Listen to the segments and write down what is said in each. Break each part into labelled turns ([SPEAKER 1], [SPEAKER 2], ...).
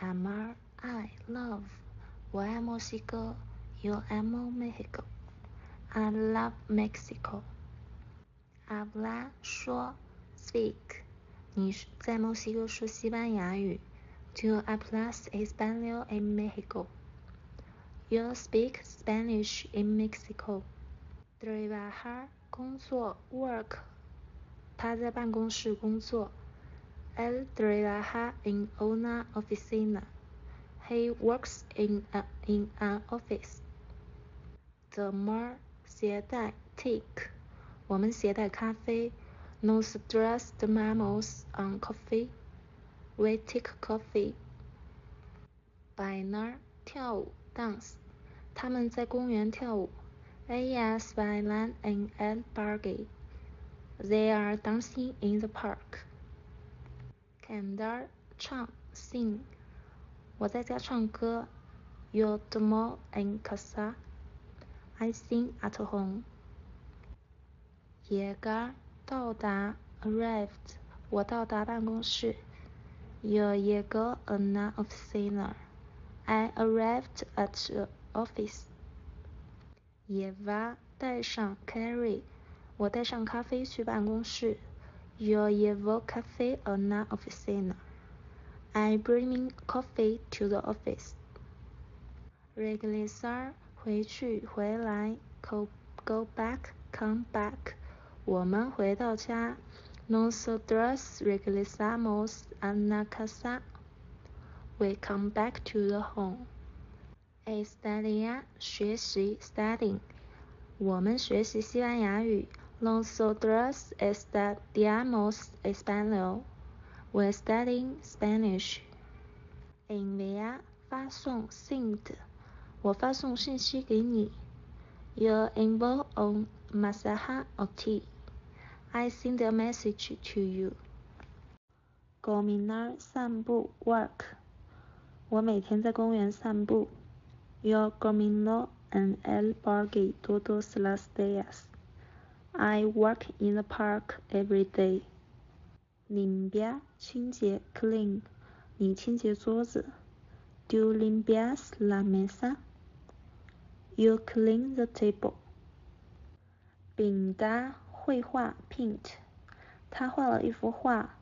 [SPEAKER 1] Amar I love，我爱墨西哥。Yo amo Mexico。I love Mexico。Habla 说，speak。你在墨西哥说西班牙语。Do hablas español en México? You speak Spanish in Mexico. Trabajar 工作，work。他在办公室工作。 Él trabaja en una oficina. He works in a in an office. Tomar 携带，take。我们携带咖啡。Nosotros tomamos un coffee. We take coffee. Bailar 跳舞，dance。他们在公园跳舞。Ellas bailan en el parque. They are dancing in the park. Cantar 唱，sing。我在家唱歌。Yo tomo en casa. I sing at home. Yega 到达，arrived。我到达办公室。Yo llego a la oficina. I arrived at the office. Llevar 带上，carry。我带上咖啡去办公室。Yo llevo café a la oficina. I bring coffee to the office. Regresar 回去回来，go go back come back。我们回到家，Nosotros regresamos a la casa. We come back to the home. Estudiar 学习，studying。我们学习西班牙语。 Nosotros estudiamos español. We're studying Spanish. Enviar 发送，send 我发送信息给你。You envoy un mensaje a ti. I send a message to you. Caminar 散步，walk 我每天在公园散步。Yo camino en el parque todos los días. I work in the park every day. Limpiar 清洁，clean 你清洁桌子。Do limpias la mesa? You clean the table. 饼干绘画，paint 他画了一幅画。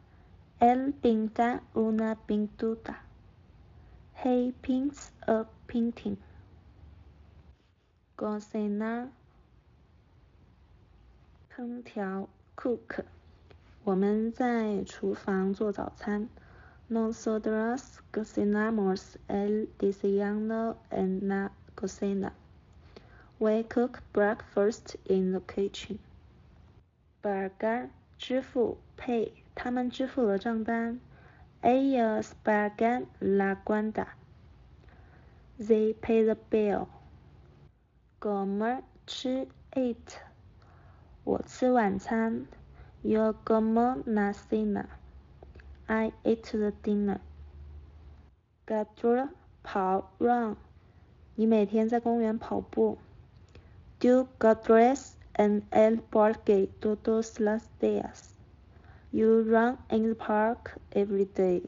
[SPEAKER 1] Él pinta una pintura. He paints a painting. Cocinar 烹调，cook，我们在厨房做早餐。Nosotros cocinamos el desayuno en la cocina. We cook breakfast in the kitchen. Pagar 支付，pay，他们支付了账单。Ellos pagan la cuenta. They pay the bill. Comer 吃，eat。 我吃晚餐。Yo como la cena. I ate the dinner. Correr 跑，run。你每天在公园跑步。Do corres en el parque todos los días. You run in the park every day.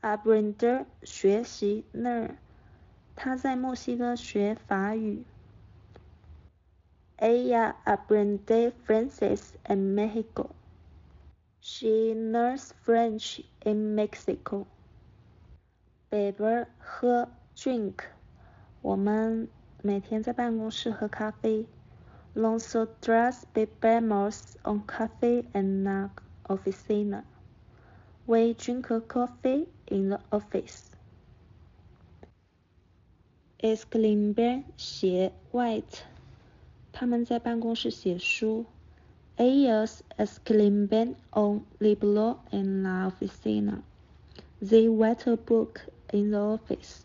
[SPEAKER 1] Aprender 学习，learn。他在墨西哥学法语。Ella aprende francés en México. She learns French in Mexico. Beber 喝，drink。我们每天在办公室喝咖啡。Nosotros bebemos un café en la oficina. We drink coffee in the office. Escribir 写，write。 他们在办公室写书。Ellos escriben un libro en la oficina. They write a book in the office.